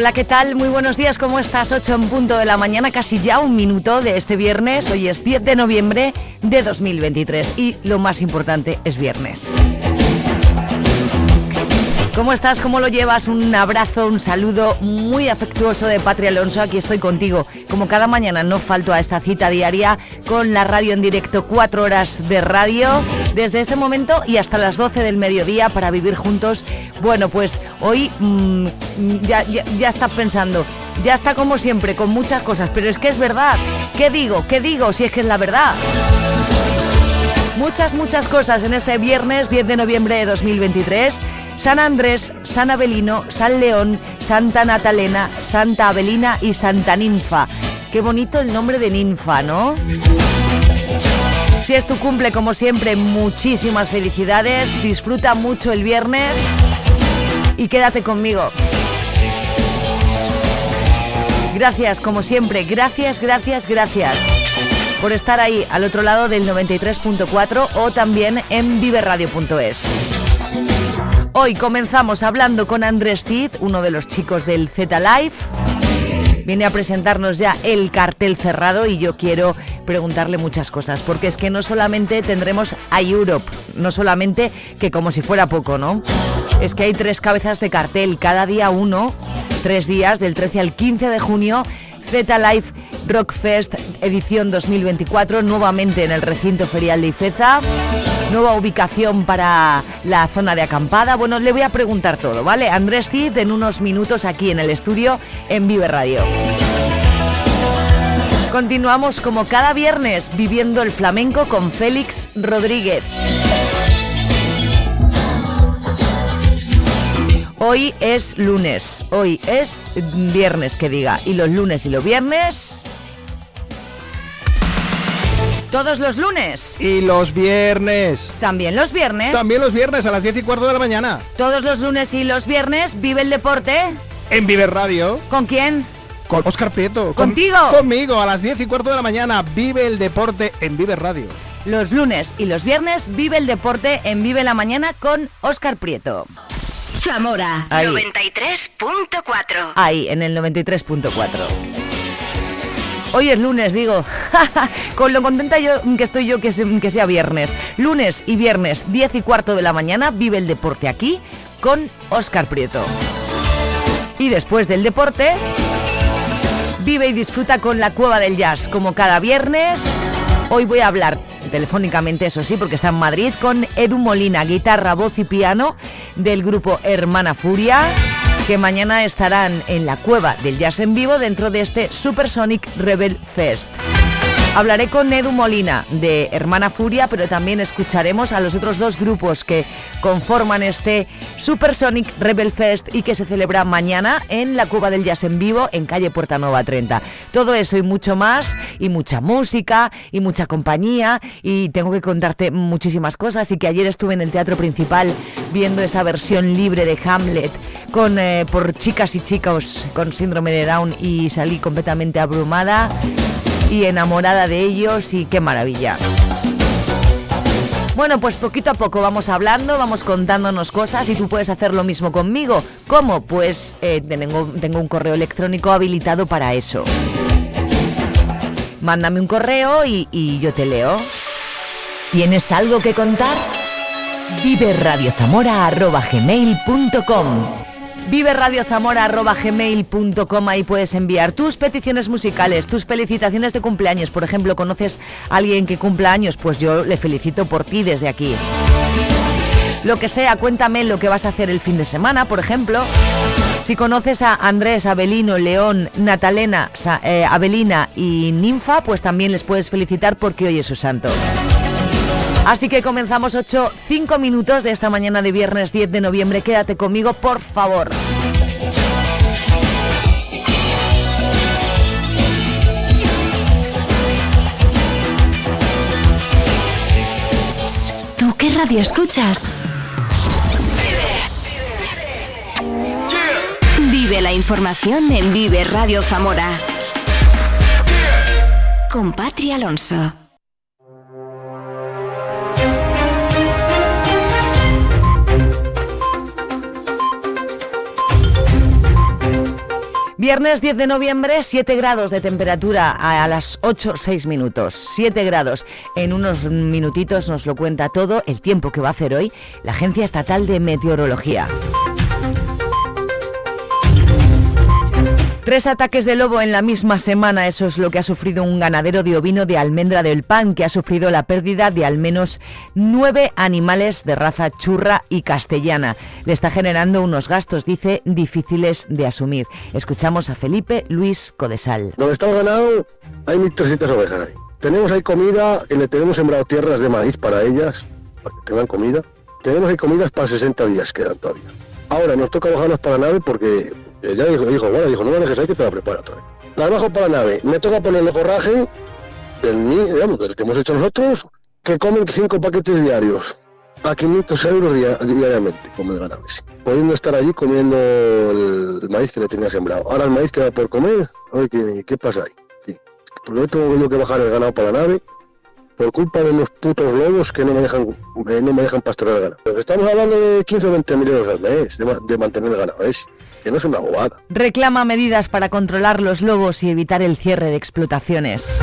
Hola, ¿qué tal? Muy buenos días, ¿cómo estás? 8 en punto de la mañana, casi ya un minuto de este viernes. Hoy es 10 de noviembre de 2023 y lo más importante es viernes. ¿Cómo estás? ¿Cómo lo llevas? Un abrazo, un saludo muy afectuoso de Patria Alonso. Aquí estoy contigo. Como cada mañana no falto a esta cita diaria con la radio en directo, cuatro horas de radio desde este momento y hasta las 12 del mediodía para vivir juntos. Bueno, pues hoy mm, ya, ya, ya estás pensando, ya está como siempre, con muchas cosas, pero es que es verdad. ¿Qué digo? ¿Qué digo? Si es que es la verdad. Muchas, muchas cosas en este viernes 10 de noviembre de 2023. San Andrés, San Abelino, San León, Santa Natalena, Santa Abelina y Santa Ninfa. Qué bonito el nombre de ninfa, ¿no? Si es tu cumple, como siempre, muchísimas felicidades. Disfruta mucho el viernes y quédate conmigo. Gracias, como siempre. Gracias, gracias, gracias por estar ahí al otro lado del 93.4 o también en viverradio.es. Hoy comenzamos hablando con Andrés Cid, uno de los chicos del Z Live. Viene a presentarnos ya el cartel cerrado y yo quiero preguntarle muchas cosas, porque es que no solamente tendremos a Europe, no solamente que como si fuera poco, ¿no? Es que hay tres cabezas de cartel, cada día uno, tres días, del 13 al 15 de junio, Z Live Rockfest edición 2024, nuevamente en el recinto ferial de Ifeza. Nueva ubicación para la zona de acampada. Bueno, le voy a preguntar todo, ¿vale? Andrés Cid en unos minutos aquí en el estudio en Vive Radio. Continuamos como cada viernes viviendo el flamenco con Félix Rodríguez. Hoy es lunes, hoy es viernes que diga, y los lunes y los viernes todos los lunes. Y los viernes. También los viernes. También los viernes a las 10 y cuarto de la mañana. Todos los lunes y los viernes vive el deporte. En Vive Radio. ¿Con quién? Con Oscar Prieto. ¿Contigo? conmigo a las 10 y cuarto de la mañana. Vive el deporte en Vive Radio. Los lunes y los viernes vive el deporte en Vive la Mañana con Oscar Prieto. Zamora 93.4. Ahí, en el 93.4. Hoy es lunes, digo. Con lo contenta yo que estoy yo que, que sea viernes. Lunes y viernes, 10 y cuarto de la mañana, vive el deporte aquí con Oscar Prieto. Y después del deporte, vive y disfruta con la Cueva del Jazz, como cada viernes. Hoy voy a hablar telefónicamente, eso sí, porque está en Madrid, con Edu Molina, guitarra, voz y piano del grupo Hermana Furia que mañana estarán en la cueva del jazz en vivo dentro de este Supersonic Rebel Fest. Hablaré con Edu Molina de Hermana Furia, pero también escucharemos a los otros dos grupos que conforman este Supersonic Rebel Fest y que se celebra mañana en la Cuba del Jazz en vivo en calle Puerta Nueva 30. Todo eso y mucho más, y mucha música, y mucha compañía, y tengo que contarte muchísimas cosas. Y que ayer estuve en el teatro principal viendo esa versión libre de Hamlet con eh, por chicas y chicos con síndrome de Down y salí completamente abrumada y enamorada de ellos y qué maravilla. Bueno, pues poquito a poco vamos hablando, vamos contándonos cosas y tú puedes hacer lo mismo conmigo. ¿Cómo? Pues eh, tengo, tengo un correo electrónico habilitado para eso. Mándame un correo y, y yo te leo. ¿Tienes algo que contar? viveradiozamora.gmail.com viveradiozamora.gmail.com Ahí puedes enviar tus peticiones musicales, tus felicitaciones de cumpleaños. Por ejemplo, ¿conoces a alguien que cumpla años? Pues yo le felicito por ti desde aquí. Lo que sea, cuéntame lo que vas a hacer el fin de semana, por ejemplo. Si conoces a Andrés, Abelino, León, Natalena, Sa- eh, Abelina y Ninfa, pues también les puedes felicitar porque hoy es su santo. Así que comenzamos 8, 5 minutos de esta mañana de viernes 10 de noviembre. Quédate conmigo, por favor. ¿Tú qué radio escuchas? Vive la información en Vive Radio Zamora. Con Patria Alonso. Viernes 10 de noviembre, 7 grados de temperatura a, las 8, 6 minutos. 7 grados. En unos minutitos nos lo cuenta todo el tiempo que va a hacer hoy la Agencia Estatal de Meteorología. Tres ataques de lobo en la misma semana, eso es lo que ha sufrido un ganadero de ovino de Almendra del Pan, que ha sufrido la pérdida de al menos nueve animales de raza churra y castellana. Le está generando unos gastos, dice, difíciles de asumir. Escuchamos a Felipe Luis Codesal. Donde está el ganado hay 1.300 ovejas ahí. Tenemos ahí comida y le tenemos sembrado tierras de maíz para ellas, para que tengan comida. Tenemos ahí comidas para 60 días, quedan todavía. Ahora nos toca bajarlas para la nave porque eh, ya dijo, dijo, bueno, dijo, no me dejes ahí que te la prepara otra vez. Las bajo para la nave, me toca ponerle forraje del, digamos, que hemos hecho nosotros, que comen cinco paquetes diarios a 500 euros dia- diariamente, como el ganado ese. Pudiendo estar allí comiendo el maíz que le tenía sembrado. Ahora el maíz queda por comer, a ver qué, qué pasa ahí. Sí. Porque tengo que bajar el ganado para la nave por culpa de unos putos lobos que no me dejan eh, no me dejan pastorear el ganado. Estamos hablando de 15 o 20 mil euros al mes de, ma- de mantener ganado ese, que no es una bobada. Reclama medidas para controlar los lobos y evitar el cierre de explotaciones.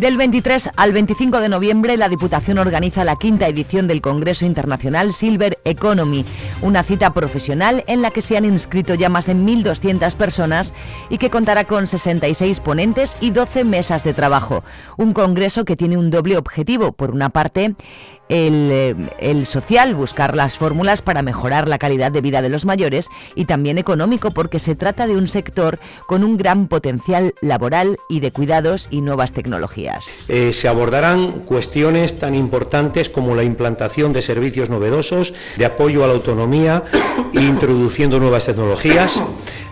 Del 23 al 25 de noviembre, la Diputación organiza la quinta edición del Congreso Internacional Silver Economy, una cita profesional en la que se han inscrito ya más de 1.200 personas y que contará con 66 ponentes y 12 mesas de trabajo. Un congreso que tiene un doble objetivo. Por una parte, el, eh, el social, buscar las fórmulas para mejorar la calidad de vida de los mayores y también económico porque se trata de un sector con un gran potencial laboral y de cuidados y nuevas tecnologías. Eh, se abordarán cuestiones tan importantes como la implantación de servicios novedosos, de apoyo a la autonomía, introduciendo nuevas tecnologías,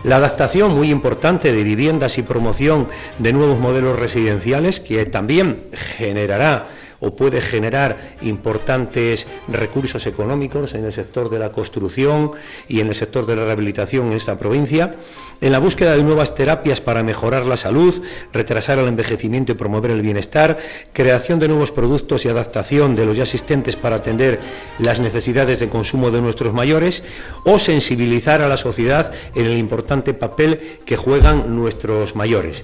la adaptación muy importante de viviendas y promoción de nuevos modelos residenciales, que también generará o puede generar importantes recursos económicos en el sector de la construcción y en el sector de la rehabilitación en esta provincia, en la búsqueda de nuevas terapias para mejorar la salud, retrasar el envejecimiento y promover el bienestar, creación de nuevos productos y adaptación de los ya existentes para atender las necesidades de consumo de nuestros mayores o sensibilizar a la sociedad en el importante papel que juegan nuestros mayores.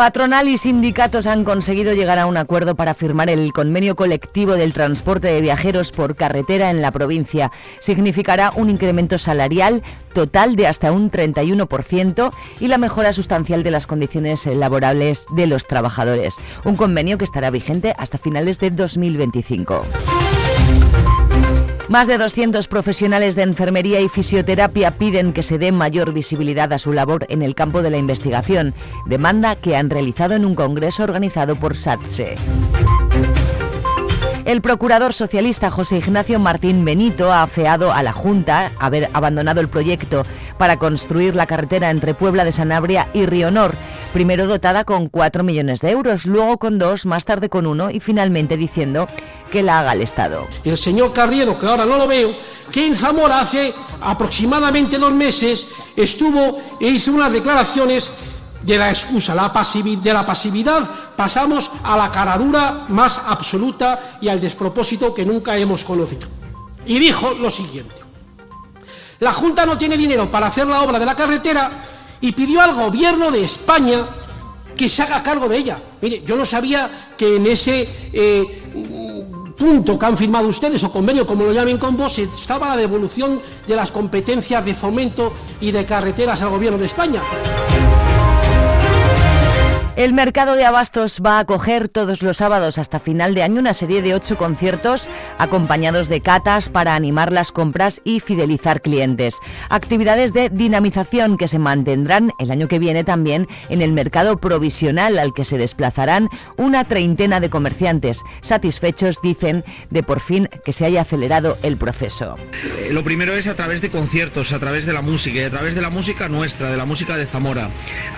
Patronal y sindicatos han conseguido llegar a un acuerdo para firmar el convenio colectivo del transporte de viajeros por carretera en la provincia. Significará un incremento salarial total de hasta un 31% y la mejora sustancial de las condiciones laborables de los trabajadores. Un convenio que estará vigente hasta finales de 2025. Más de 200 profesionales de enfermería y fisioterapia piden que se dé mayor visibilidad a su labor en el campo de la investigación, demanda que han realizado en un congreso organizado por SATSE. El procurador socialista José Ignacio Martín Benito ha afeado a la Junta haber abandonado el proyecto para construir la carretera entre Puebla de Sanabria y Rionor, primero dotada con 4 millones de euros, luego con 2, más tarde con 1 y finalmente diciendo que la haga el Estado. el señor Carriero, que ahora no lo veo, que en Zamora hace aproximadamente dos meses estuvo e hizo unas declaraciones de la excusa, de la pasividad pasamos a la caradura más absoluta y al despropósito que nunca hemos conocido. Y dijo lo siguiente. La Junta no tiene dinero para hacer la obra de la carretera y pidió al gobierno de España que se haga cargo de ella. Mire, yo no sabía que en ese eh, punto que han firmado ustedes, o convenio, como lo llamen con vos, estaba la devolución de las competencias de fomento y de carreteras al gobierno de España. El mercado de abastos va a acoger todos los sábados hasta final de año una serie de ocho conciertos acompañados de catas para animar las compras y fidelizar clientes. Actividades de dinamización que se mantendrán el año que viene también en el mercado provisional al que se desplazarán una treintena de comerciantes. Satisfechos dicen de por fin que se haya acelerado el proceso. Eh, lo primero es a través de conciertos, a través de la música y a través de la música nuestra, de la música de Zamora.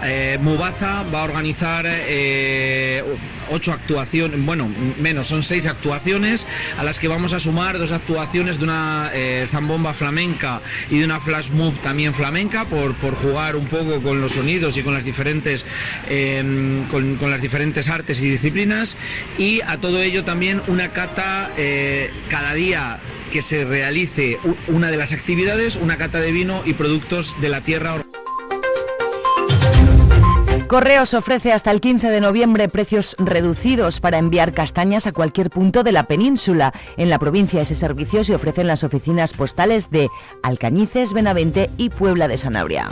Eh, Mubaza va a organizar eh, ocho actuaciones, bueno, menos, son seis actuaciones a las que vamos a sumar dos actuaciones de una eh, zambomba flamenca y de una flash move también flamenca por, por jugar un poco con los sonidos y con las diferentes em, con, las diferentes artes y disciplinas y a todo ello también una cata eh, cada día que se realice una de las actividades, una cata de vino y productos de la tierra. Correos ofrece hasta el 15 de noviembre precios reducidos para enviar castañas a cualquier punto de la península. En la provincia ese servicio se ofrecen las oficinas postales de Alcañices, Benavente y Puebla de Sanabria.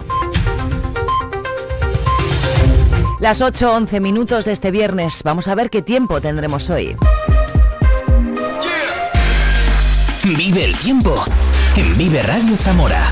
Las 8.11 minutos de este viernes. Vamos a ver qué tiempo tendremos hoy. Vive el tiempo en Vive Radio Zamora.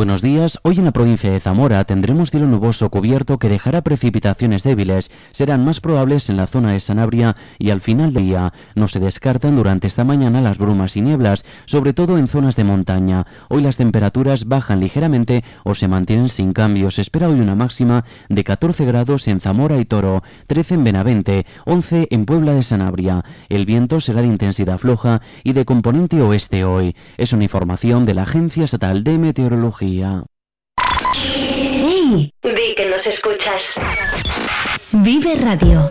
Buenos días. Hoy en la provincia de Zamora tendremos cielo nuboso cubierto que dejará precipitaciones débiles. Serán más probables en la zona de Sanabria y al final del día. No se descartan durante esta mañana las brumas y nieblas, sobre todo en zonas de montaña. Hoy las temperaturas bajan ligeramente o se mantienen sin cambios. Se espera hoy una máxima de 14 grados en Zamora y Toro, 13 en Benavente, 11 en Puebla de Sanabria. El viento será de intensidad floja y de componente oeste hoy. Es una información de la Agencia Estatal de Meteorología día. ¡Hey! Di que nos escuchas. Vive Radio.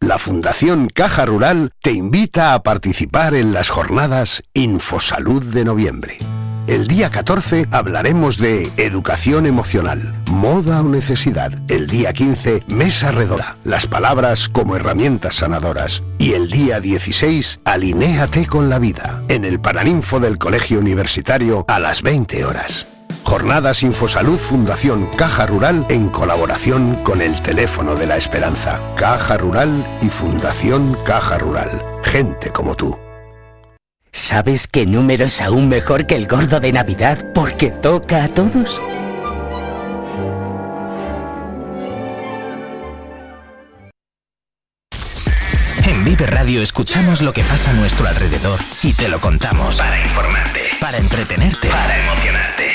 La Fundación Caja Rural te invita a participar en las jornadas Infosalud de noviembre. El día 14 hablaremos de educación emocional, moda o necesidad. El día 15, mesa redonda, las palabras como herramientas sanadoras. Y el día 16, alinéate con la vida, en el Paraninfo del Colegio Universitario a las 20 horas. Jornadas Infosalud Fundación Caja Rural en colaboración con el Teléfono de la Esperanza. Caja Rural y Fundación Caja Rural. Gente como tú. ¿Sabes qué número es aún mejor que el gordo de Navidad porque toca a todos? En Vive Radio escuchamos lo que pasa a nuestro alrededor y te lo contamos. Para informarte, para entretenerte, para emocionarte.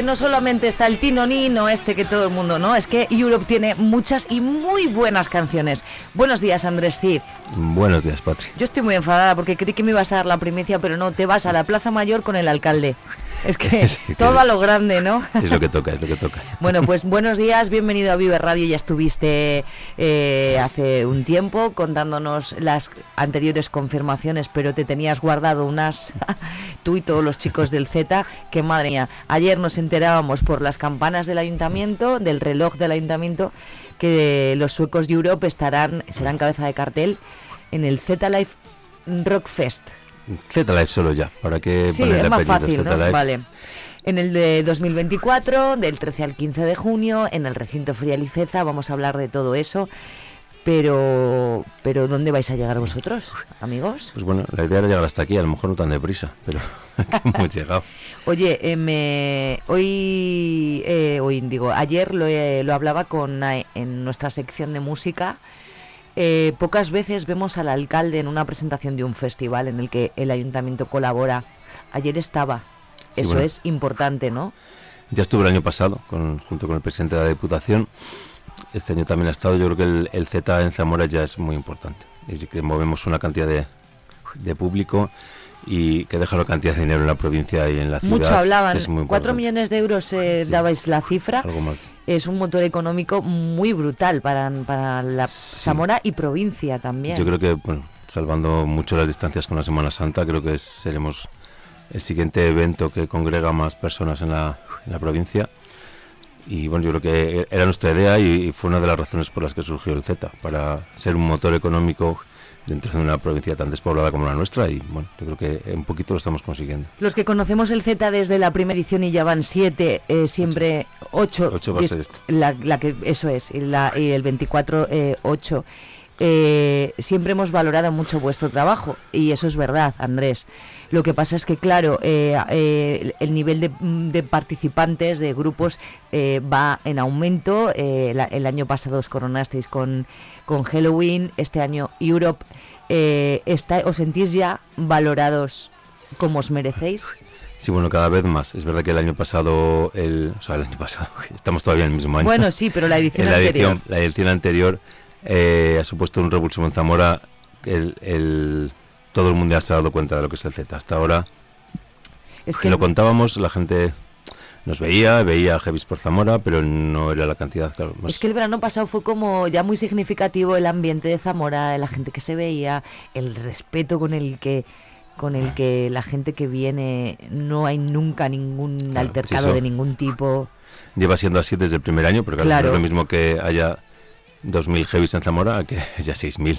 que no solamente está el Tino Nino este que todo el mundo, ¿no? Es que Europe tiene muchas y muy buenas canciones. Buenos días, Andrés Cid. Buenos días, Patri. Yo estoy muy enfadada porque creí que me ibas a dar la primicia, pero no, te vas a la Plaza Mayor con el alcalde. Es que todo a lo grande, ¿no? Es lo que toca, es lo que toca. Bueno, pues buenos días, bienvenido a Vive Radio. Ya estuviste eh, hace un tiempo contándonos las anteriores confirmaciones, pero te tenías guardado unas, tú y todos los chicos del Z, que madre mía, ayer nos enterábamos por las campanas del ayuntamiento, del reloj del ayuntamiento, que los suecos de Europe estarán, serán cabeza de cartel en el Z Life Rock Fest. Z-Live solo ya, para que sí, es más fácil, ¿no? Vale. En el de 2024, del 13 al 15 de junio, en el recinto Frial y Ceza, vamos a hablar de todo eso. Pero, pero ¿dónde vais a llegar vosotros, amigos? Pues bueno, la idea era llegar hasta aquí, a lo mejor no tan deprisa, pero hemos llegado. Oye, eh, me, hoy, eh, hoy digo, ayer lo, lo hablaba con en nuestra sección de música eh, pocas veces vemos al alcalde en una presentación de un festival en el que el ayuntamiento colabora. Ayer estaba. Eso es importante, ¿no? Ya estuve el año pasado junto con el presidente de la Diputación. Este año también ha estado. Yo creo que el, Z en Zamora ya es muy importante. Es que movemos una cantidad de, de público y que deja una cantidad de dinero en la provincia y en la ciudad. Mucho hablaban, cuatro millones de euros eh, dabais la cifra. Algo más. Es un motor económico muy brutal para, para la Zamora y provincia también. Yo creo que, bueno, salvando mucho las distancias con la Semana Santa, creo que seremos el siguiente evento que congrega más personas en la, en la provincia. Y bueno, yo creo que era nuestra idea y fue una de las razones por las que surgió el Z, para ser un motor económico dentro de una provincia tan despoblada como la nuestra y bueno, yo creo que un poquito lo estamos consiguiendo. Los que conocemos el Z desde la primera edición y ya van siete, eh, siempre ocho. Ocho va a ser la, la, que, eso es, y, la, y el 24, eh, ocho. Eh, siempre hemos valorado mucho vuestro trabajo y eso es verdad, Andrés. Lo que pasa es que, claro, eh, eh, el nivel de, participantes, de grupos, va en aumento. el año pasado os coronasteis con, con Halloween, este año Europe. Está, ¿Os sentís ya valorados como os merecéis? Sí, bueno, cada vez más. Es verdad que el año pasado, el, o sea, el año pasado, estamos todavía en el mismo año. Bueno, sí, pero la edición En la anterior. edición, la edición anterior eh, ha supuesto un revulsivo en Zamora. El, el- todo el mundo ya se ha dado cuenta de lo que es el Z. Hasta ahora, Es que lo contábamos, la gente nos veía, veía a Heavis por Zamora, pero no era la cantidad, claro. más- Es que el verano pasado fue como ya muy significativo el ambiente de Zamora, la gente que se veía, el respeto con el que con el que la gente que viene no hay nunca ningún altercado eso- de ningún tipo. Lleva siendo así desde el primer año, porque claro, Claro. no es lo mismo que haya 2.000 Heavis en Zamora que ya 6.000.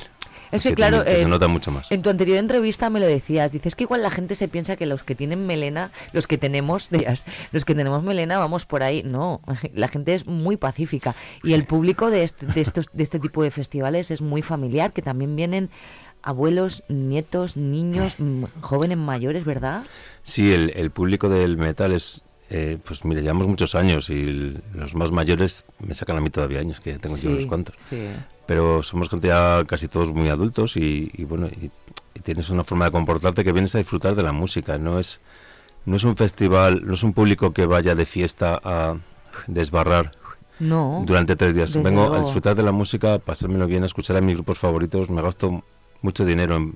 Es que 7.000, claro, que se eh, nota mucho más. En tu anterior entrevista me lo decías, dices que igual la gente se piensa que los que tienen melena, los que tenemos, decías, los que tenemos melena vamos por ahí. No, la gente es muy pacífica y el público de este, de estos de este tipo de festivales es muy familiar, que también vienen abuelos, nietos, niños, jóvenes mayores, ¿verdad? Sí, el, el público del metal es, eh, pues mire, llevamos muchos años y los más mayores me sacan a mí todavía años, que tengo yo unos cuantos. sí. Pero somos gente ya casi todos muy adultos y, y bueno, y, y tienes una forma de comportarte que vienes a disfrutar de la música. No es, no es un festival, no es un público que vaya de fiesta a desbarrar No. durante tres días. Vengo a disfrutar de la música, a pasármelo bien, a escuchar a mis grupos favoritos. Me gasto mucho dinero en,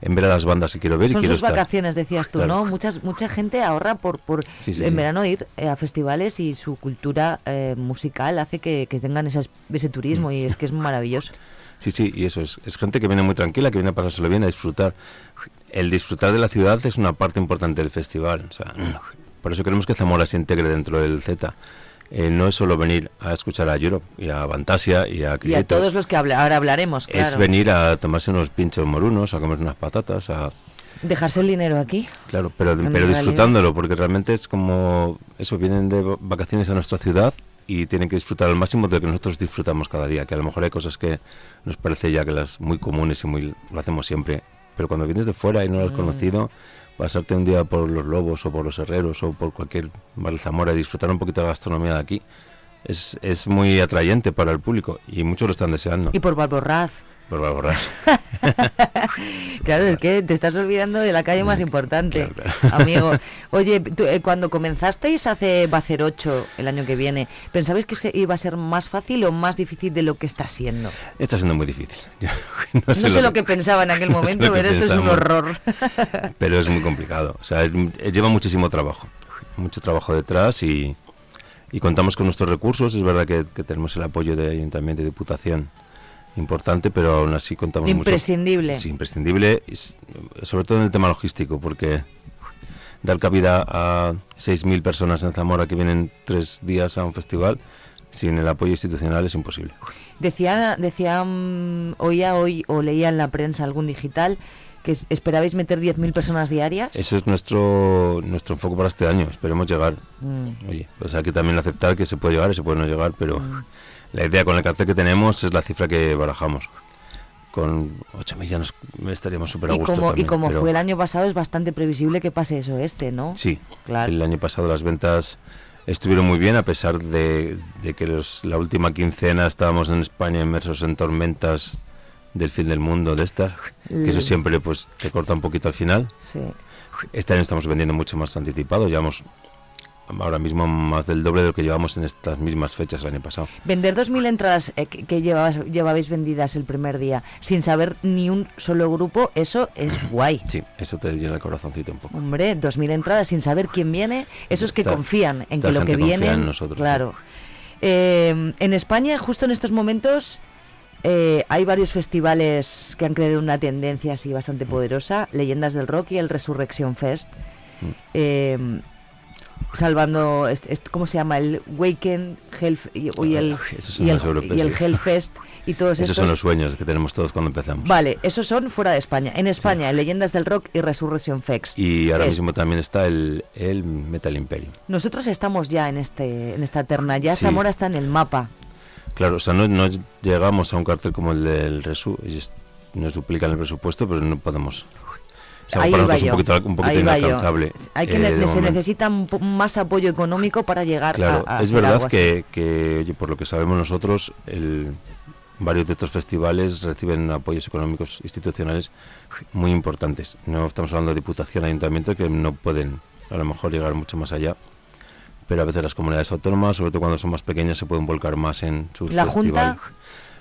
en ver a las bandas que quiero ver y Son quiero sus estar. vacaciones, decías tú, Claro. ¿no? Muchas, mucha gente ahorra por, por Sí, sí, en sí. verano ir eh, a festivales y su cultura eh, musical hace que, que tengan esas- ese turismo y es que es maravilloso. Sí, sí, y eso es, es gente que viene muy tranquila, que viene a pasárselo bien, a disfrutar. El disfrutar de la ciudad es una parte importante del festival. O sea, por eso queremos que Zamora se integre dentro del Z. Eh, no es solo venir a escuchar a Europe y a Fantasia y a Y a todos los que habla- ahora hablaremos, claro. Es venir a tomarse unos pinchos morunos, a comer unas patatas, a, Dejarse el dinero aquí. Claro, pero, pero disfrutándolo, porque realmente es como eso, vienen de va- vacaciones a nuestra ciudad y tienen que disfrutar al máximo de lo que nosotros disfrutamos cada día, que a lo mejor hay cosas que nos parece ya que las muy comunes y muy lo hacemos siempre, pero cuando vienes de fuera y no lo has Mm. conocido, pasarte un día por los Lobos o por los Herreros o por cualquier bar de Zamora y disfrutar un poquito de la gastronomía de aquí, es, es muy atrayente para el público y muchos lo están deseando. Y por Balborraz. Por valorar. Claro, es que te estás olvidando de la calle más importante, amigo. Oye, tú, eh, cuando comenzasteis hace va a ser 8 el año que viene, ¿pensabais que se iba a ser más fácil o más difícil de lo que está siendo? Está siendo muy difícil. Yo No sé, lo que, pensaba en aquel no sé momento, lo pero esto es un pensamos. horror. pero es muy complicado. O sea, es- eh, lleva muchísimo trabajo, mucho trabajo detrás y, y contamos con nuestros recursos. Es verdad que, que tenemos el apoyo de Ayuntamiento y Diputación importante, pero aún así contamos mucho. Imprescindible. Sí, imprescindible, y s- sobre todo en el tema logístico, porque dar cabida a 6.000 personas en Zamora que vienen tres días a un festival sin el apoyo institucional es imposible. Decía, decía, mm, oía hoy o leía en la prensa algún digital que es- esperabais meter 10.000 personas diarias. Eso es nuestro nuestro enfoque para este año. Esperemos llegar. Mm. Oye, pues hay que también aceptar que se puede llegar y se puede no llegar, pero la idea con el cartel que tenemos es la cifra que barajamos. Con 8.000 ya nos estaríamos súper a y gusto como, y también, como pero- fue el año pasado, es bastante previsible que pase eso este, ¿no? Sí, Claro. el año pasado las ventas estuvieron muy bien a pesar de, de que los, la última quincena estábamos en España inmersos en tormentas del fin del mundo de estas, que eso siempre pues te corta un poquito al final. Sí. Este año estamos vendiendo mucho más anticipado, llevamos ahora mismo más del doble de lo que llevamos en estas mismas fechas el año pasado. Vender 2.000 entradas eh, que, llevabas- llevabais vendidas el primer día sin saber ni un solo grupo, eso es guay. Sí, eso te llena el corazoncito un poco. Hombre, 2.000 entradas sin saber quién viene, eso es que Esta- confían en que lo que viene. en nosotros, claro. Eh, en España, justo en estos momentos, eh, hay varios festivales que han creado una tendencia así Mm. bastante poderosa: Leyendas del Rock y el Resurrection Fest. Mm. Salvando, est- est- ¿cómo se llama? El Weekend, Hell, y, y el, y el, y. Hellfest y todos Esos estos. son los sueños que tenemos todos cuando empezamos. Vale, esos son fuera de España. En España, Leyendas del Rock y Resurrection Fest. Y ahora Fest. mismo también está el, el Metal Imperium. Nosotros estamos ya en este en esta terna, ya Sí. Zamora está en el mapa. Claro, o sea, no, no llegamos a un cartel como el del Resu, nos duplican el presupuesto, pero no podemos. Ahí para nosotros un poquito, un poquito inalcanzable. Hay que eh, ne- se necesita más apoyo económico para llegar Claro, a, a es verdad algo que, que, oye, por lo que sabemos nosotros, el, varios de estos festivales reciben apoyos económicos institucionales muy importantes. No estamos hablando de diputación, ayuntamiento, que no pueden a lo mejor llegar mucho más allá. Pero a veces las comunidades autónomas, sobre todo cuando son más pequeñas, se pueden volcar más en sus ¿La festivales. Junta?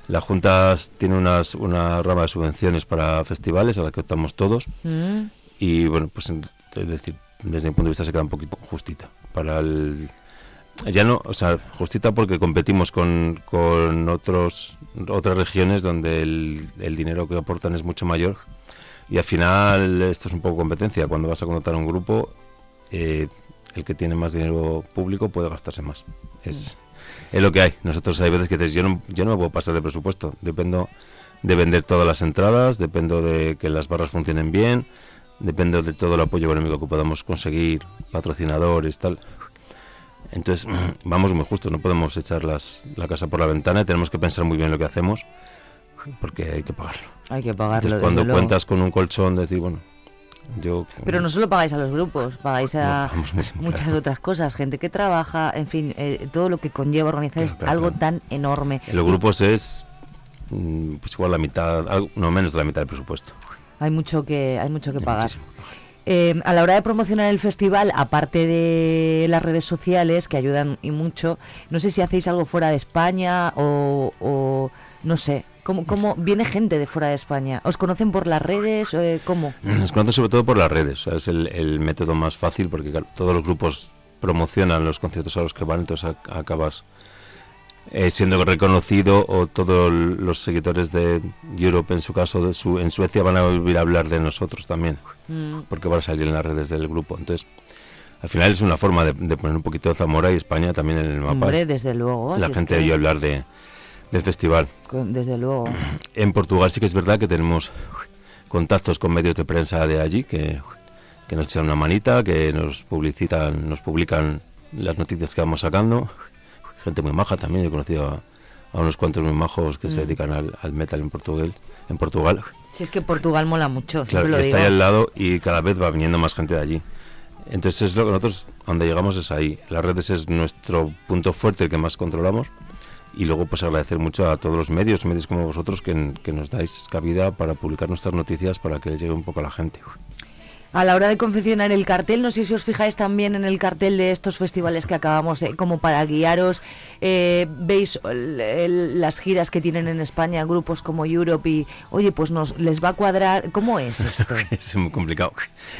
La Junta tiene unas, una rama de subvenciones para festivales a la que optamos todos. Mm. Y bueno, pues es decir, desde mi punto de vista se queda un poquito justita. Para el. Ya no, o sea, justita porque competimos con, con otros, otras regiones donde el, el dinero que aportan es mucho mayor. Y al final esto es un poco competencia. Cuando vas a contratar a un grupo, eh, el que tiene más dinero público puede gastarse más. Es, es lo que hay. Nosotros hay veces que dices, yo no, yo no me puedo pasar de presupuesto. Dependo de vender todas las entradas, dependo de que las barras funcionen bien, dependo de todo el apoyo económico que podamos conseguir, patrocinadores, tal. Entonces, vamos muy justos, no podemos echar las, la casa por la ventana y tenemos que pensar muy bien lo que hacemos, porque hay que pagarlo. Hay que pagarlo. Entonces, cuando luego. cuentas con un colchón, decir, bueno, yo... Pero no solo pagáis a los grupos, pagáis a No, muchísimo, muchas claro. otras cosas, gente que trabaja, en fin, eh, todo lo que conlleva organizar es claro, algo claro. tan enorme. En los grupos es, mm, pues igual la mitad, algo- no menos de la mitad del presupuesto. Hay mucho que hay mucho que pagar. Eh, a la hora de promocionar el festival, aparte de las redes sociales que ayudan y mucho, no sé si hacéis algo fuera de España o, o no sé, ¿cómo, cómo viene gente de fuera de España? ¿Os conocen por las redes? Eh, ¿Cómo? Nos conocen sobre todo por las redes, o sea, es el, el método más fácil porque todos los grupos promocionan los conciertos a los que van, entonces ac- acabas eh, siendo reconocido o todos los seguidores de Europe, en su caso, de su, en Suecia, van a volver a hablar de nosotros también, Mm. porque van a salir en las redes del grupo. Entonces, al final es una forma de, de poner un poquito de Zamora y España también en el mapa. Hombre, desde luego. La si es gente que- hablar de, del festival. Desde luego. En Portugal sí que es verdad que tenemos contactos con medios de prensa de allí que, que nos echan una manita, que nos publicitan, nos publican las noticias que vamos sacando. Gente muy maja también, he conocido a, a unos cuantos muy majos que se Mm. dedican al, al metal en Portugal. En Portugal. Si es que Portugal mola mucho, Claro, lo está digo. ahí al lado y cada vez va viniendo más gente de allí. Entonces es lo que nosotros, donde llegamos es ahí. Las redes es nuestro punto fuerte, el que más controlamos. Y luego pues agradecer mucho a todos los medios, medios como vosotros, que, que nos dais cabida para publicar nuestras noticias para que llegue un poco a la gente. A la hora de confeccionar el cartel, no sé si os fijáis también en el cartel de estos festivales que acabamos, eh, como para guiaros, eh, veis el- el- las giras que tienen en España, grupos como Europe y, oye, pues nos les va a cuadrar, ¿cómo es esto? es muy complicado.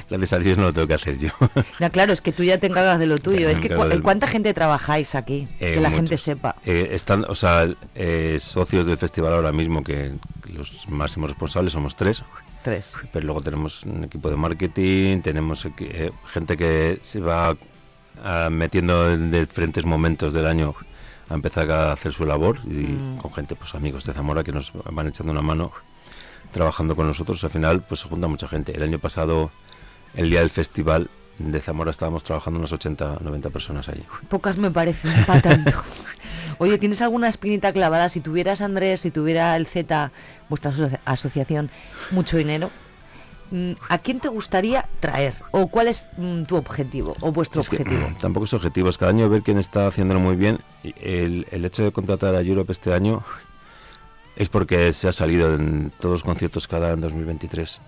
Gracias a Dios no lo tengo que hacer yo. Claro, es que tú ya te encargas de lo tuyo. Es que cu- del- ¿cuánta gente trabajáis aquí? Eh, que la muchos. gente sepa. Eh, están, o sea, eh, socios del festival ahora mismo, que los máximos responsables somos tres. Tres. Pero luego tenemos un equipo de marketing, tenemos eh, gente que se va ah, metiendo en diferentes momentos del año a empezar a hacer su labor y Mm. con gente, pues amigos de Zamora que nos van echando una mano trabajando con nosotros. Al final, pues se junta mucha gente. El año pasado, el día del festival de Zamora, estábamos trabajando unas 80, 90 personas allí. Pocas me parecen para tanto. Oye, ¿tienes alguna espinita clavada? Si tuvieras Andrés, si tuviera el Z, vuestra aso- asociación, mucho dinero, mm, ¿a quién te gustaría traer? ¿O cuál es mm, tu objetivo o vuestro Es que, objetivo? tampoco es objetivo, es cada año ver quién está haciéndolo muy bien. El, el hecho de contratar a Europe este año es porque se ha salido en todos los conciertos cada en 2023.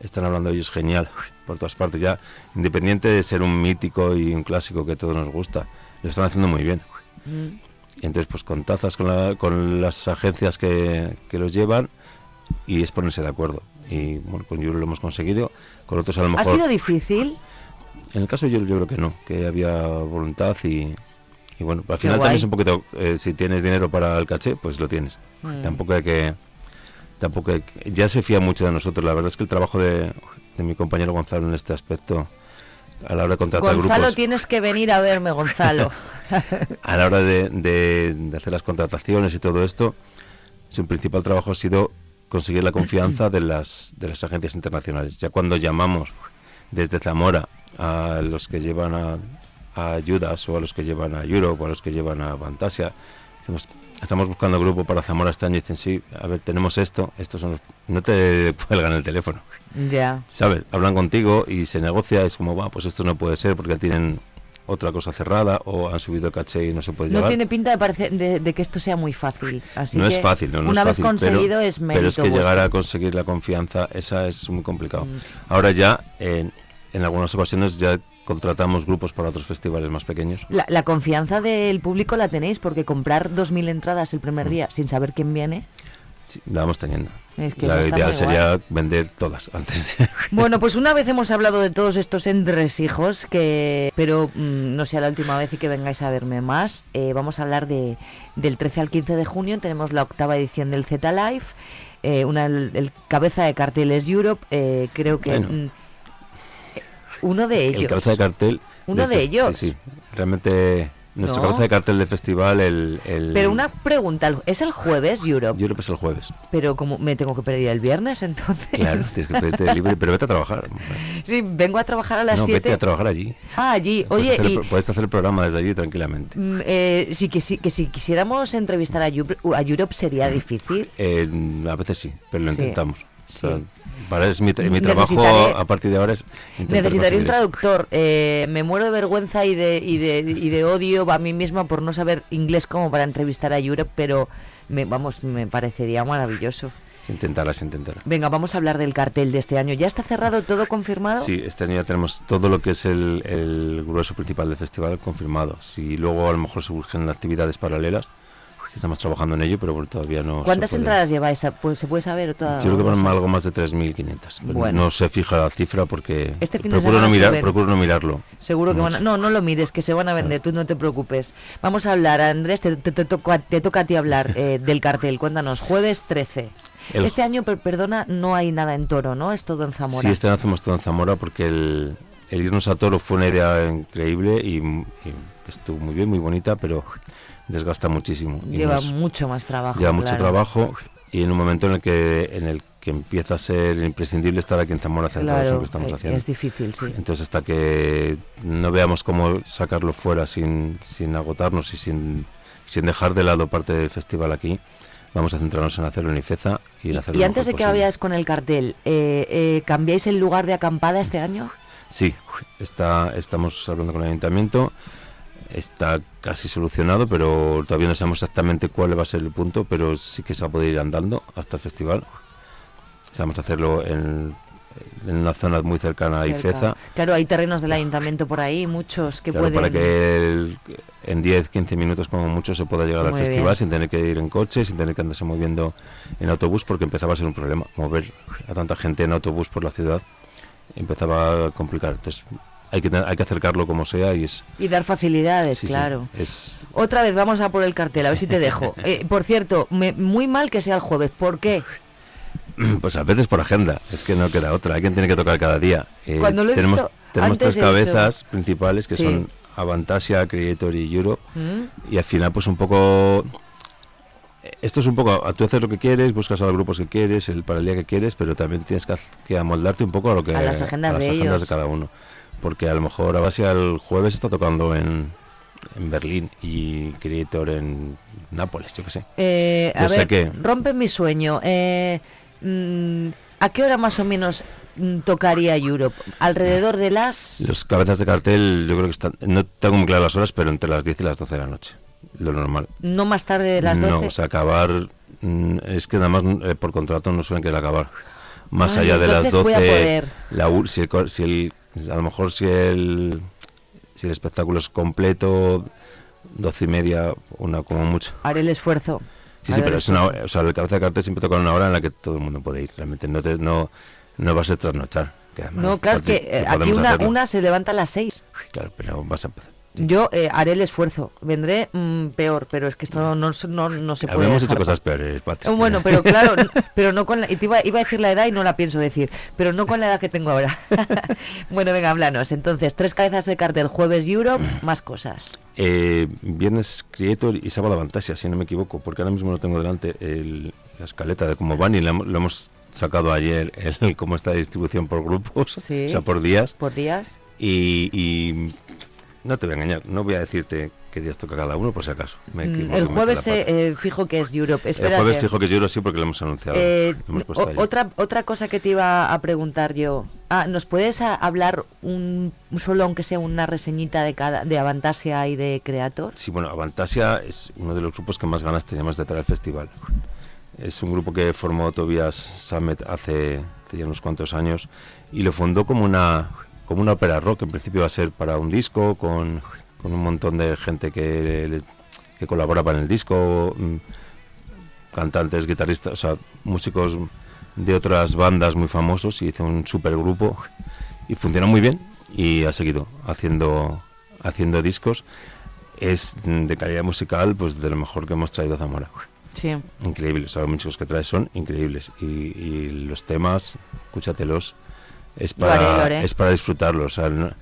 Están hablando de ellos genial por todas partes ya, independiente de ser un mítico y un clásico que a todos nos gusta, lo están haciendo muy bien. Mm. Entonces, pues con tazas con, la- con las agencias que, que los llevan y es ponerse de acuerdo. Y bueno, con Europe lo hemos conseguido, con otros a lo ¿Ha mejor... sido difícil? En el caso yo, yo creo que no, que había voluntad y, y bueno, al final también es un poquito, eh, si tienes dinero para el caché, pues lo tienes. Mm. Tampoco hay que, tampoco hay que- ya se fía mucho de nosotros. La verdad es que el trabajo de, de mi compañero Gonzalo en este aspecto, a la hora de contratar Gonzalo, grupos, tienes que venir a verme, Gonzalo. a la hora de, de- de hacer las contrataciones y todo esto, su principal trabajo ha sido conseguir la confianza de las, de las agencias internacionales. Ya cuando llamamos desde Zamora a los que llevan a, a Ayudas o a los que llevan a Europe o a los que llevan a Fantasia, decimos, estamos buscando grupo para Zamora este año y dicen, sí, a ver, tenemos esto, estos son los-". No te cuelgan el teléfono. ya. ¿Sabes? Hablan contigo y se negocia, es como, va, pues esto no puede ser porque tienen otra cosa cerrada o han subido el caché y no se puede No llevar. tiene pinta de, parecer, de, de que esto sea muy fácil. Así no es fácil, no, no una es vez fácil. conseguido pero, es mérito pero es que vuestro. llegar a conseguir la confianza, esa es muy complicado. Mm. Ahora ya, en, en algunas ocasiones ya contratamos grupos para otros festivales más pequeños. La, la confianza del público la tenéis porque comprar 2.000 entradas el primer día sin saber quién viene. Sí, la vamos teniendo. Es que la ideal sería guay. vender todas antes de... Bueno, pues una vez hemos hablado de todos estos entresijos, que pero mm, no sea la última vez y que vengáis a verme más, eh, vamos a hablar de del 13 al 15 de junio, tenemos la octava edición del Z Live, eh, una, el, el cabeza de carteles Europe, eh, creo que Bueno. Mm, uno de ellos. El cabeza de cartel... Uno de ellos. Sí, sí. Realmente nuestro No. cabeza de cartel de festival, el... el Pero una pregunta, ¿es el jueves Europe? Europe es el jueves. Pero como me tengo que pedir el viernes entonces. Claro, tienes que pedirte libre, pero vete a trabajar. Sí, vengo a trabajar a las no, 7. vete a trabajar allí. Ah, allí. Puedes Oye, hacer y, puedes hacer el programa desde allí tranquilamente. Mm, eh, sí, que, sí, que si quisiéramos entrevistar a, Europe- a Europe sería difícil. Eh, a veces sí, pero lo Sí, intentamos. O sea, sí. Para es mi, mi trabajo Necesitaré- a partir de ahora es Necesitaría un traductor. Eh, me muero de vergüenza y de, y, de, y de odio a mí misma por no saber inglés como para entrevistar a Europe, pero me, vamos, me parecería maravilloso. Se intentará, se intentará. Venga, vamos a hablar del cartel de este año. ¿Ya está cerrado todo confirmado? Sí, este año ya tenemos todo lo que es el, el grueso principal del festival confirmado. Si luego a lo mejor surgen actividades paralelas, estamos trabajando en ello, pero bueno, todavía no. se ¿Cuántas puede- entradas lleváis? Pues, ¿Se puede saber? Toda, Yo creo que van algo más de 3.500. pero Bueno. No se fija la cifra porque Este fin de procuro, no mirar, procuro no mirarlo. Seguro que van a... No, no lo mires, que se van a vender, tú no te preocupes. Vamos a hablar, Andrés, te, te- te toca, te toca a ti hablar eh, del cartel. Cuéntanos, jueves 13. El- Este año, per- perdona, no hay nada en Toro, ¿no? Es todo en Zamora. Sí, este año hacemos todo en Zamora porque el, el irnos a Toro fue una idea increíble y, y estuvo muy bien, muy bonita, pero desgasta muchísimo. Lleva nos- mucho más trabajo. lleva mucho claro. trabajo y en un momento en el que en el que empieza a ser imprescindible estar aquí en Zamora centrados en Claro, lo que estamos eh, haciendo. es difícil, sí. Entonces hasta que no veamos cómo sacarlo fuera sin, sin agotarnos y sin, sin dejar de lado parte del festival aquí, vamos a centrarnos en hacerlo en Ifeza y en hacerlo Y antes de que vayas con el cartel, eh, eh, ¿cambiáis el lugar de acampada este año? Sí, está, estamos hablando con el ayuntamiento, está casi solucionado, pero todavía no sabemos exactamente cuál va a ser el punto, pero sí que se va a poder ir andando hasta el festival. Vamos a hacerlo en, en una zona muy cercana a. Ifeza, Claro, hay terrenos del ayuntamiento por ahí, muchos que claro, pueden... para que el- en 10, 15 minutos como mucho se pueda llegar al Muy festival bien. sin tener que ir en coche, sin tener que andarse moviendo en autobús, porque empezaba a ser un problema mover a tanta gente en autobús por la ciudad, empezaba a complicar. Entonces hay que, hay que acercarlo como sea y es... Y dar facilidades, Sí, sí, claro. es Otra vez vamos a por el cartel, a ver si te dejo. Eh, por cierto, me- muy mal que sea el jueves. ¿Por qué? Pues a veces por agenda, es que no queda otra, hay quien tiene que tocar cada día. Eh, Cuando lo he tenemos visto, tenemos tres cabezas principales que Sí. son Avantasia, Creator y Europe. ¿Mm? Y al final pues un poco... Esto es un poco, a- tú haces lo que quieres, buscas a los grupos que quieres, el para el día que quieres, pero también tienes que, amoldarte un poco a lo que A las agendas las de agendas ellos. de cada uno. Porque a lo mejor Avantasia el jueves está tocando en, en Berlín y Creator en Nápoles, yo qué sé. Eh, a Ya sé ver, que- rompe mi sueño. Eh, mm, ¿A qué hora más o menos mm, tocaría Europe? Alrededor de las... Los cabezas de cartel, yo creo que están. No tengo muy claras las horas, pero entre las 10 y las 12 de la noche. Lo normal. No más tarde de las 12. No, o sea, acabar. mm, Es que nada más eh, por contrato no suelen querer acabar. Más Ay, allá de las entonces voy a 12. poder. La, si, el, si el- A lo mejor si el. Si el espectáculo es completo, 12 y media, una como mucho. Haré el esfuerzo. Sí, sí, pero es una hora- o sea, el cabeza de cartel siempre toca una hora en la que todo el mundo puede ir. Realmente no, te- no, no vas a trasnochar. que además No, claro, es que que eh, aquí podemos una, una se levanta a las 6. Claro, pero vas a empezar. Yo eh, haré el esfuerzo. Vendré mm, peor, pero es que esto no, no, no, no se puede. Habíamos hecho cosas peores, Patri. Bueno, pero claro, pero no con la, y te iba, iba a decir la edad y no la pienso decir, pero no con la edad que tengo ahora. bueno, venga, háblanos. Entonces, tres cabezas de cartel, jueves Europe, más cosas. Eh, viernes Creator y sábado Fantasia, si no me equivoco, porque ahora mismo no tengo delante el- la escaleta de cómo van y lo hemos sacado ayer, el, cómo está la distribución por grupos, Sí. o sea, por días. Por días. Y, y no te voy a engañar, no voy a decirte qué días toca cada uno, por si acaso. Me Mm, el jueves eh, eh, fijo que es Europe. Espera el jueves que- fijo que yo sí porque lo hemos anunciado. Eh, lo hemos puesto o- ahí. otra, otra cosa que te iba a preguntar yo. Ah, ¿Nos puedes hablar un solo, aunque sea una reseñita de cada de Avantasia y de Creator? Sí, bueno, Avantasia es uno de los grupos que más ganas teníamos de traer al festival. Es un grupo que formó Tobias Samet hace, hace ya unos cuantos años y lo fundó como una como una ópera rock, en principio va a ser para un disco, con, con un montón de gente que, que colabora para el disco, mm, cantantes, guitarristas, o sea, músicos de otras bandas muy famosos y hizo un super grupo y funcionó muy bien y ha seguido haciendo haciendo discos. Es de calidad musical pues de lo mejor que hemos traído a Zamora. Sí. Increíbles los músicos que trae son increíbles y, y los temas escúchatelos es para es para disfrutarlos o sea,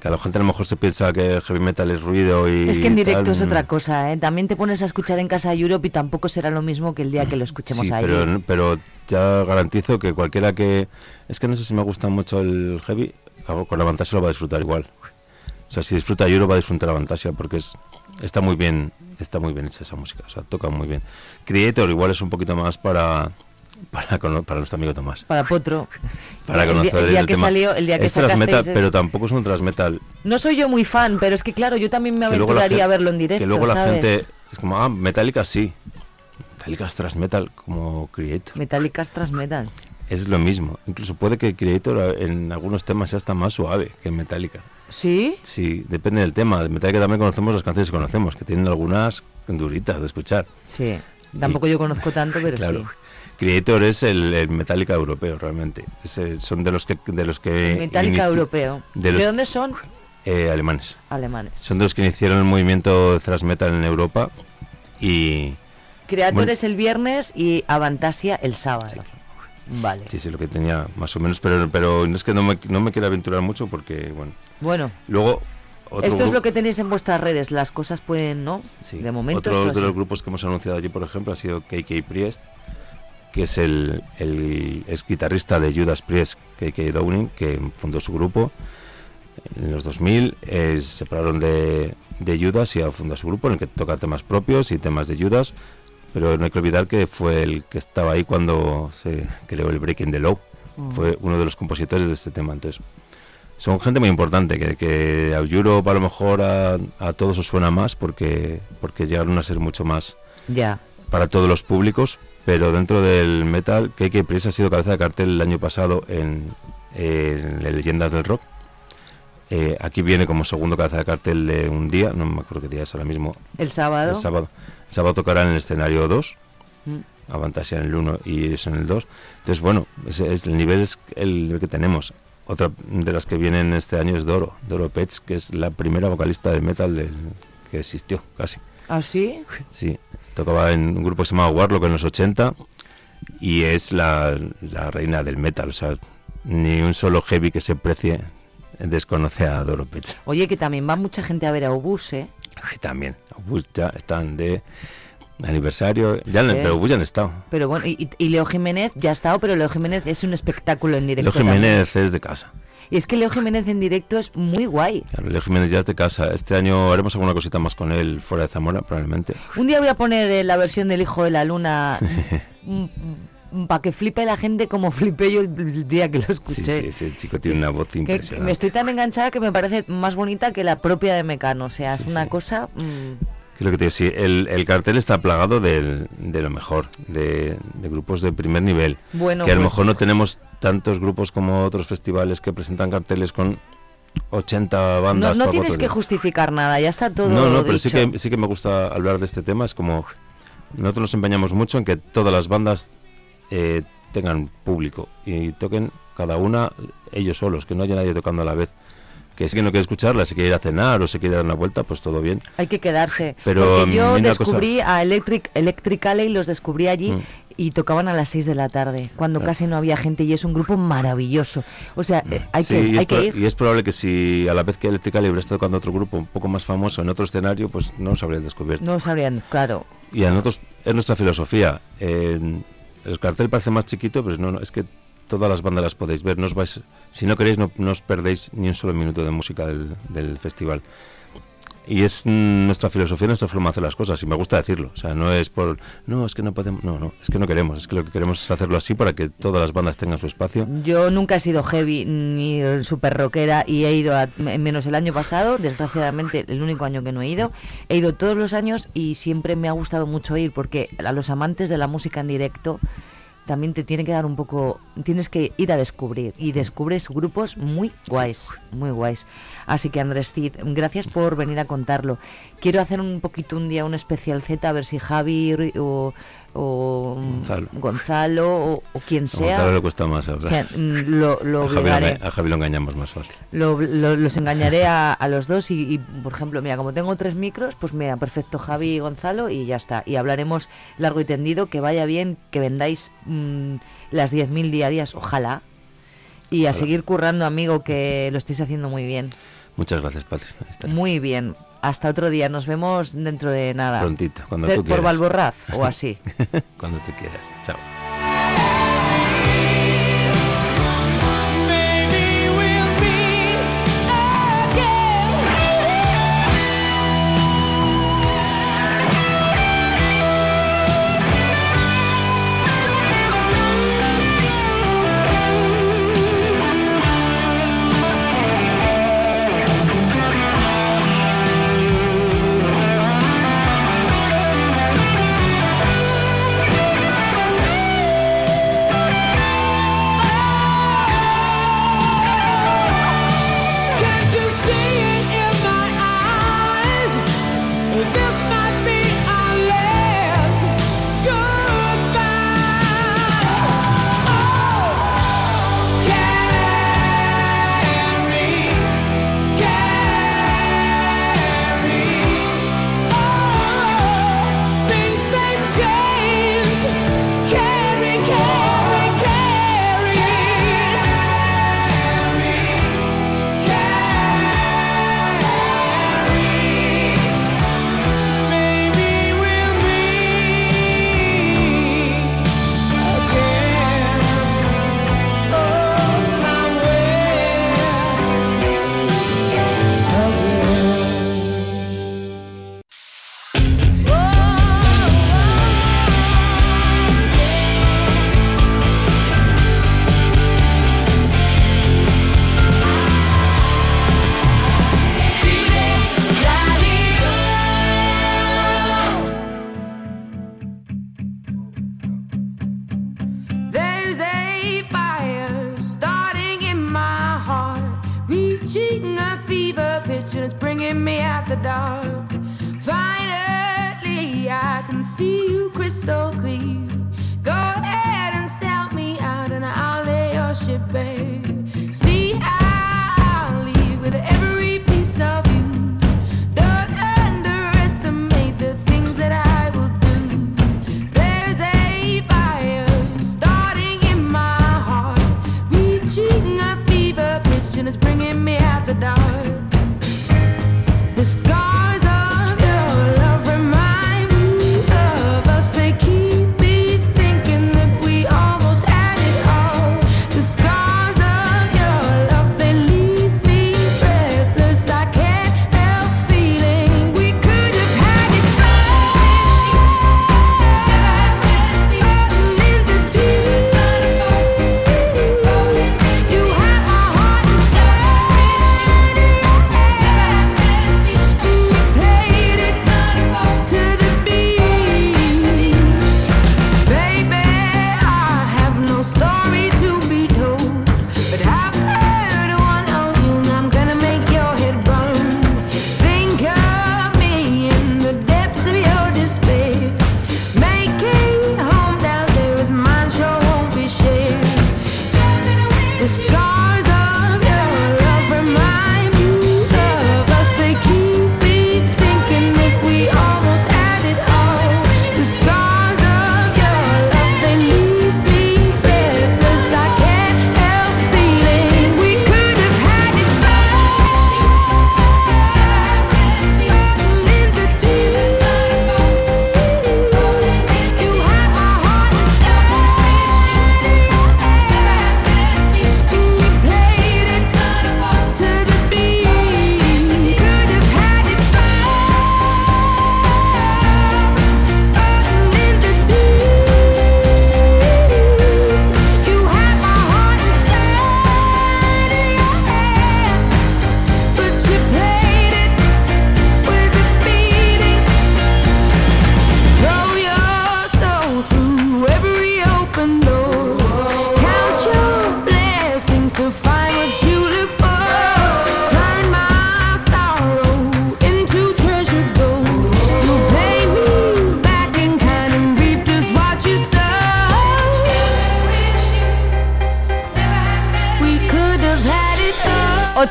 que a la gente a lo mejor se piensa que heavy metal es ruido y es que en directo es otra cosa ¿eh? también te pones a escuchar en casa Europe y tampoco será lo mismo que el día que lo escuchemos sí, ahí. pero, pero ya garantizo que cualquiera que es que no sé si me gusta mucho el heavy con la Fantasia lo va a disfrutar igual. O sea si disfruta Europe va a disfrutar la Fantasia porque es está muy bien está muy bien hecha esa música o sea toca muy bien. Creator igual es un poquito más para para, para nuestro amigo Tomás. Para Potro. Para el, conocer día, el día el que tema. salió, el día que es transmetal, sacasteis, pero tampoco es un transmetal. No soy yo muy fan, pero es que claro, yo también me aventuraría a verlo en directo. Que luego la ¿sabes? gente es como, ah, Metallica sí. Metallica es transmetal como Creator. Metallica es transmetal. Es lo mismo. Incluso puede que Creator en algunos temas sea hasta más suave que Metallica. ¿Sí? Sí, depende del tema. De Metallica también conocemos las canciones que conocemos, que tienen algunas duritas de escuchar. Sí. Tampoco yo conozco tanto, pero Claro. sí. Creator es el, el Metallica europeo realmente. Es son de los que de los que Metallica europeo. de ¿De, los- dónde son? eh, alemanes. Alemanes. Son de los que iniciaron el movimiento thrash metal en Europa y Creator Bueno. es el viernes y Avantasia el sábado. Vale. sí, sí, lo que tenía más o menos, pero pero no es que no me, no me quiero aventurar mucho porque bueno. Bueno, Luego otro esto es lo que tenéis en vuestras redes. Las cosas pueden, ¿no? Sí. De momento. Otros de los grupos que hemos anunciado allí, por ejemplo, ha sido KK Priest, que es el, el es guitarrista de Judas Priest, KK Downing, que fundó su grupo en los 2000. eh, se separaron de, de Judas y ha fundado su grupo en el que toca temas propios y temas de Judas. Pero no hay que olvidar que fue el que estaba ahí cuando se creó el Breaking the Law. Mm. Fue uno de los compositores de este tema. Entonces, son gente muy importante, que, que a Europe a lo mejor a, a todos os suena más porque, porque llegaron a ser mucho más Ya. para todos los públicos, pero dentro del metal, KK Priest ha sido cabeza de cartel el año pasado en, en Leyendas del Rock. Eh, aquí viene como segundo cabeza de cartel de un día, no me acuerdo qué día es ahora mismo. El sábado. El sábado. El sábado tocará en el escenario 2, Mm. Avantasia en el 1 y ellos en el 2. Entonces, bueno, ese es, el nivel es el que tenemos. Otra de las que vienen este año es Doro, Doro Pets, que es la primera vocalista de metal del, que existió, casi. ¿Ah, sí? Sí, tocaba en un grupo que se llamaba Warlock en los 80 y es la, la reina del metal. O sea, ni un solo heavy que se precie desconoce a Doro. Oye, que también va mucha gente a ver a Obús, ¿eh? También, Obús ya están de aniversario, ya, en- Sí. pero Obús ya han estado. Pero bueno, y, y Leo Jiménez ya ha estado, pero Leo Jiménez es un espectáculo en directo. Leo Jiménez es de casa. Y es que Leo Jiménez en directo es muy guay. Claro, Leo Jiménez ya es de casa. Este año haremos alguna cosita más con él fuera de Zamora, probablemente. Un día voy a poner eh, la versión del Hijo de la Luna para que flipe la gente como flipé yo el, día que lo Sí, escuché. sí, ese chico tiene una voz que impresionante. me estoy tan enganchada que me parece más bonita que la propia de Mecano. O sea, es una cosa. mm, Que lo que te digo, sí, el, el cartel está plagado del- de lo mejor, de, de grupos de primer nivel. Bueno, que a lo pues- mejor no tenemos tantos grupos como otros festivales que presentan carteles con 80 no bandas. no tienes que justificar nada, ya está todo. No, no, pero sí que, sí que me gusta hablar de este tema. Es como nosotros nos empeñamos mucho en que todas las bandas eh, tengan público y toquen cada una ellos solos, que no haya nadie tocando a la vez. Que si no quiere escucharla, si quiere ir a cenar o si quiere dar una vuelta, pues todo bien. Hay que quedarse. Pero, Porque yo mm, descubrí a Electric, Electric Alley, los descubrí allí Mm. y tocaban a las 6 de la tarde, cuando Ah. casi no había gente y es un grupo maravilloso. O sea, eh, hay Sí, que, hay ir. y es probable que si a la vez que Electrical hubiera estado tocando otro grupo un poco más famoso en otro escenario, pues no nos habrían descubierto. No sabrían, claro. Y a nosotros es nuestra filosofía. eh, el cartel parece más chiquito, pero no, no, es que todas las bandas las podéis ver. No os vais, si no queréis, no, os perdéis ni un solo minuto de música del, del festival. Y es nuestra filosofía, nuestra forma de hacer las cosas. Y me gusta decirlo. O sea, no es por. No, es que no podemos. No, no. Es que no queremos. Es que lo que queremos es hacerlo así para que todas las bandas tengan su espacio. Yo nunca he sido heavy ni super rockera y he ido, a, menos el año pasado, desgraciadamente el único año que no he ido, he ido todos los años y siempre me ha gustado mucho ir porque a los amantes de la música en directo también te tiene que dar un poco, tienes que ir a descubrir y descubres grupos muy guays, muy guays. Así que Andrés Cid, gracias por venir a contarlo. Quiero hacer un poquito un día un especial Z a ver si Javi o o Gonzalo, o, quien sea. Gonzalo le cuesta más hablar. Mm, lo, lo a, Javi lo, engañamos más fácil. los engañaré a, los dos y, por ejemplo, mira, como tengo tres micros, pues mira, perfecto, Javi y Gonzalo y ya está. Y hablaremos largo y tendido, que vaya bien, que vendáis mm, las 10.000 diarias, ojalá. Y a seguir currando, amigo, que lo estáis haciendo muy bien. Muchas gracias, Patricia. Muy bien. Hasta otro día. Nos vemos dentro de nada. Prontito, cuando tú quieras. Por Valborraz o así. cuando tú quieras. Chao.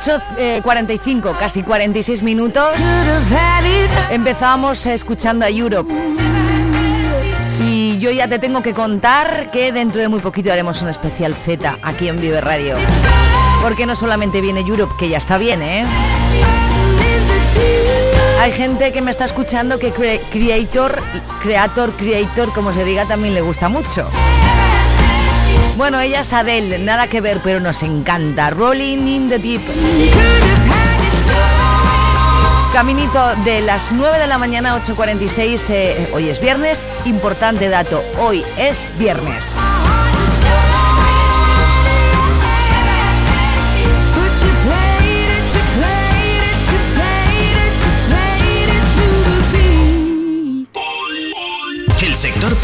8.45, eh, casi 46 minutos. Empezábamos escuchando a Europe. Y yo ya te tengo que contar que dentro de muy poquito haremos un especial Z aquí en Vive Radio. Porque no solamente viene Europe, que ya está bien, ¿eh? Hay gente que me está escuchando que creator, creator, creator, como se diga, también le gusta mucho. Bueno, ella es Adele, nada que ver, pero nos encanta. Rolling in the Deep. Caminito de las 9 de la mañana, 8.46. Eh, hoy es viernes. Importante dato, hoy es viernes.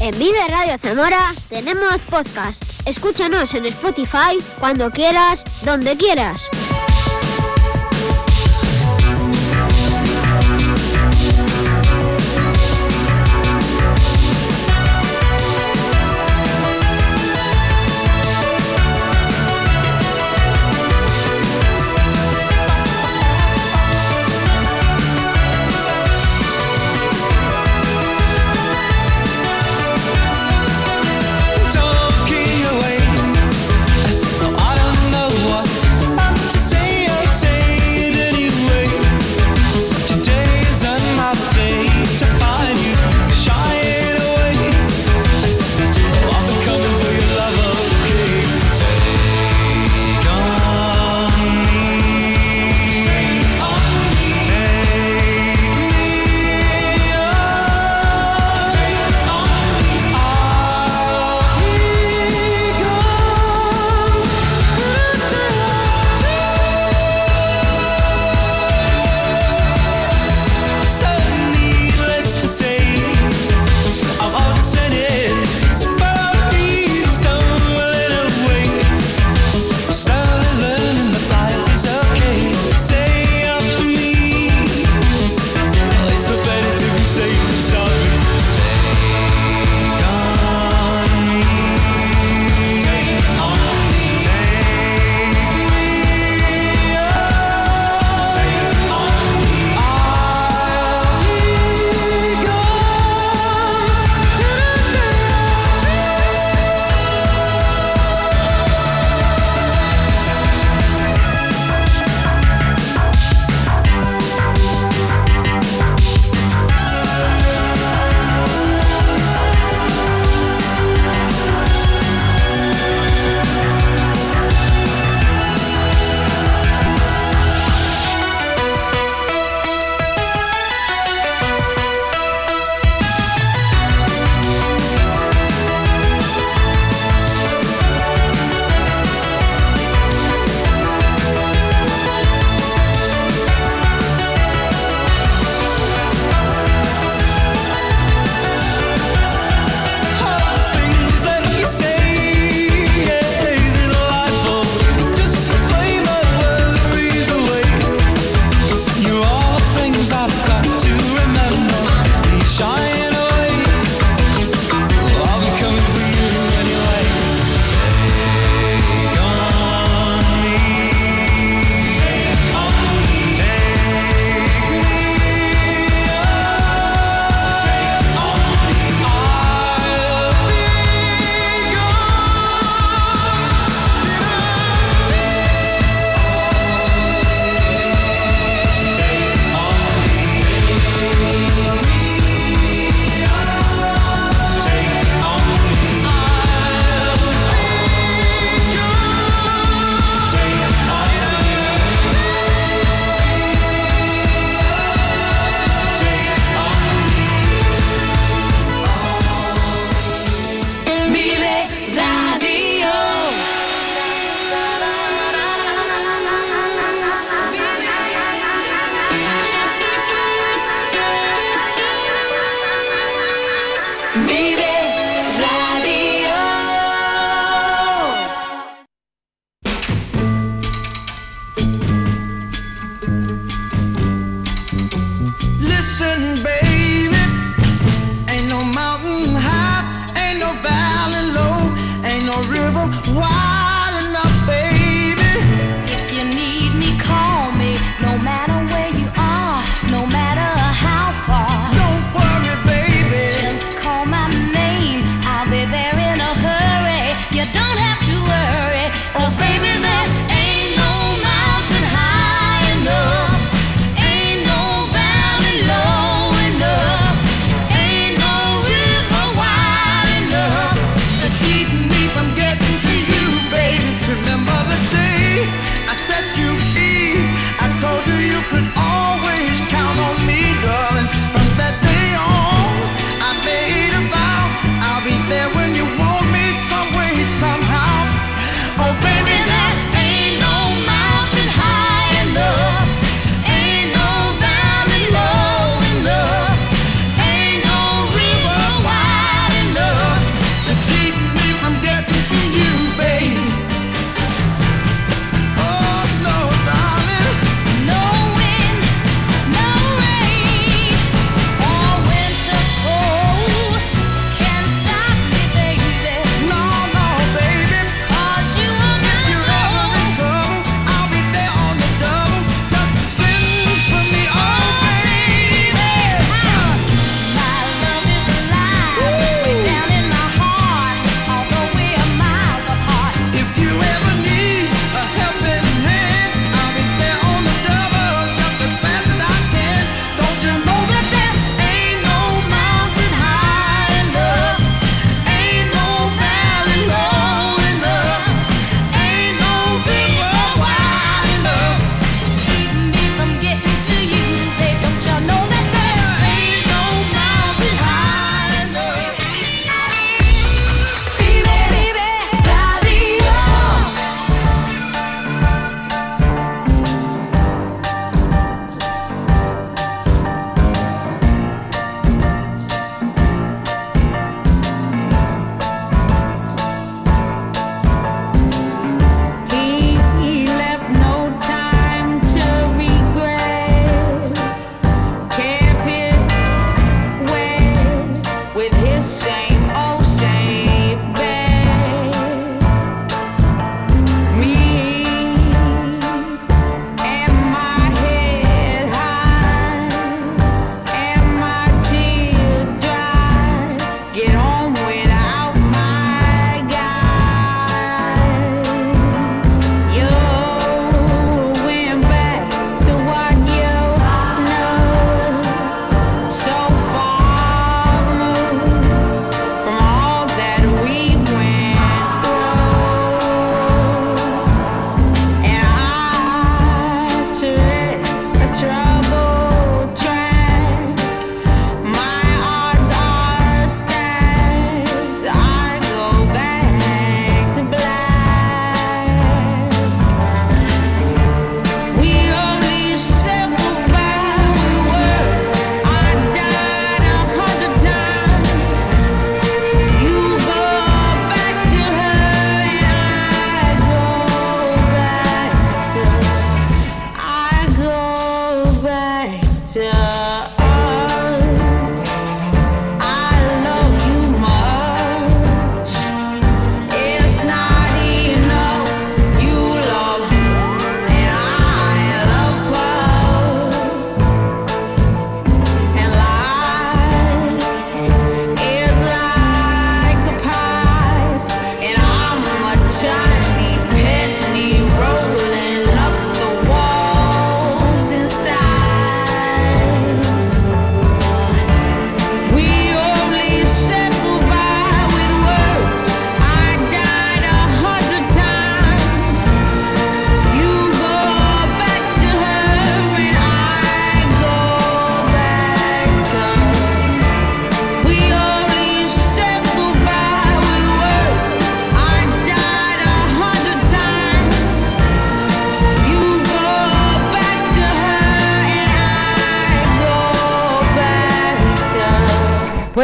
En Vive Radio Zamora tenemos podcast. Escúchanos en Spotify cuando quieras, donde quieras. listen, baby. doctor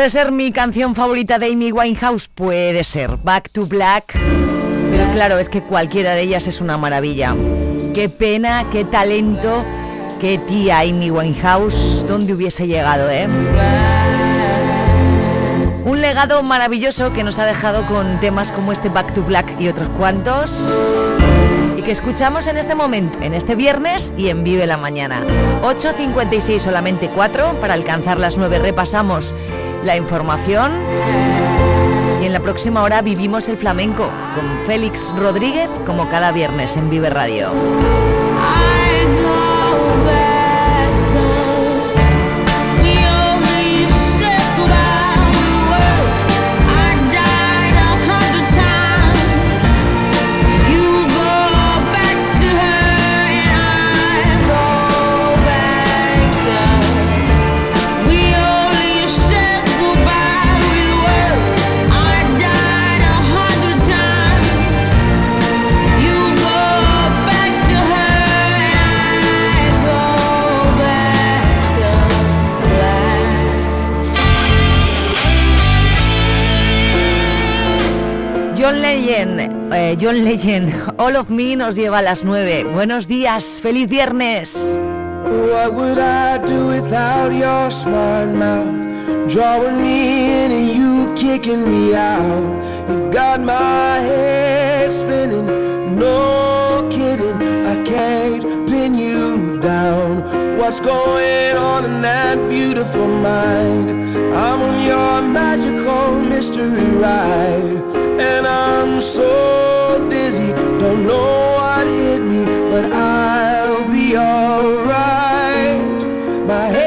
¿Puede ser mi canción favorita de Amy Winehouse? Puede ser. Back to Black. Pero claro, es que cualquiera de ellas es una maravilla. Qué pena, qué talento, qué tía Amy Winehouse. ¿Dónde hubiese llegado, eh? Un legado maravilloso que nos ha dejado con temas como este Back to Black y otros cuantos. Y que escuchamos en este momento, en este viernes y en Vive la Mañana. 8.56 solamente 4. Para alcanzar las 9 repasamos la información. Y en la próxima hora vivimos el flamenco con Félix Rodríguez como cada viernes en Vive Radio. John Legend, All of Me nos lleva a las 9. Buenos días, feliz viernes. What would I do without your smart mouth? Drawing me in and you kicking me out. You got my head spinning, no kidding. I can't pin you down. What's going on in that beautiful mind? I'm on your magical mystery ride. And I'm so dizzy, don't know what hit me, but I'll be alright. My head's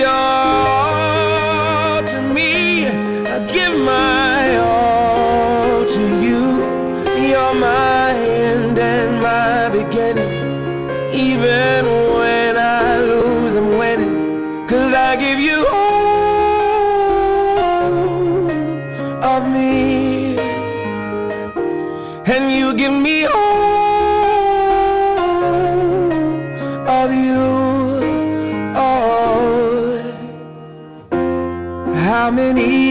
呀、啊。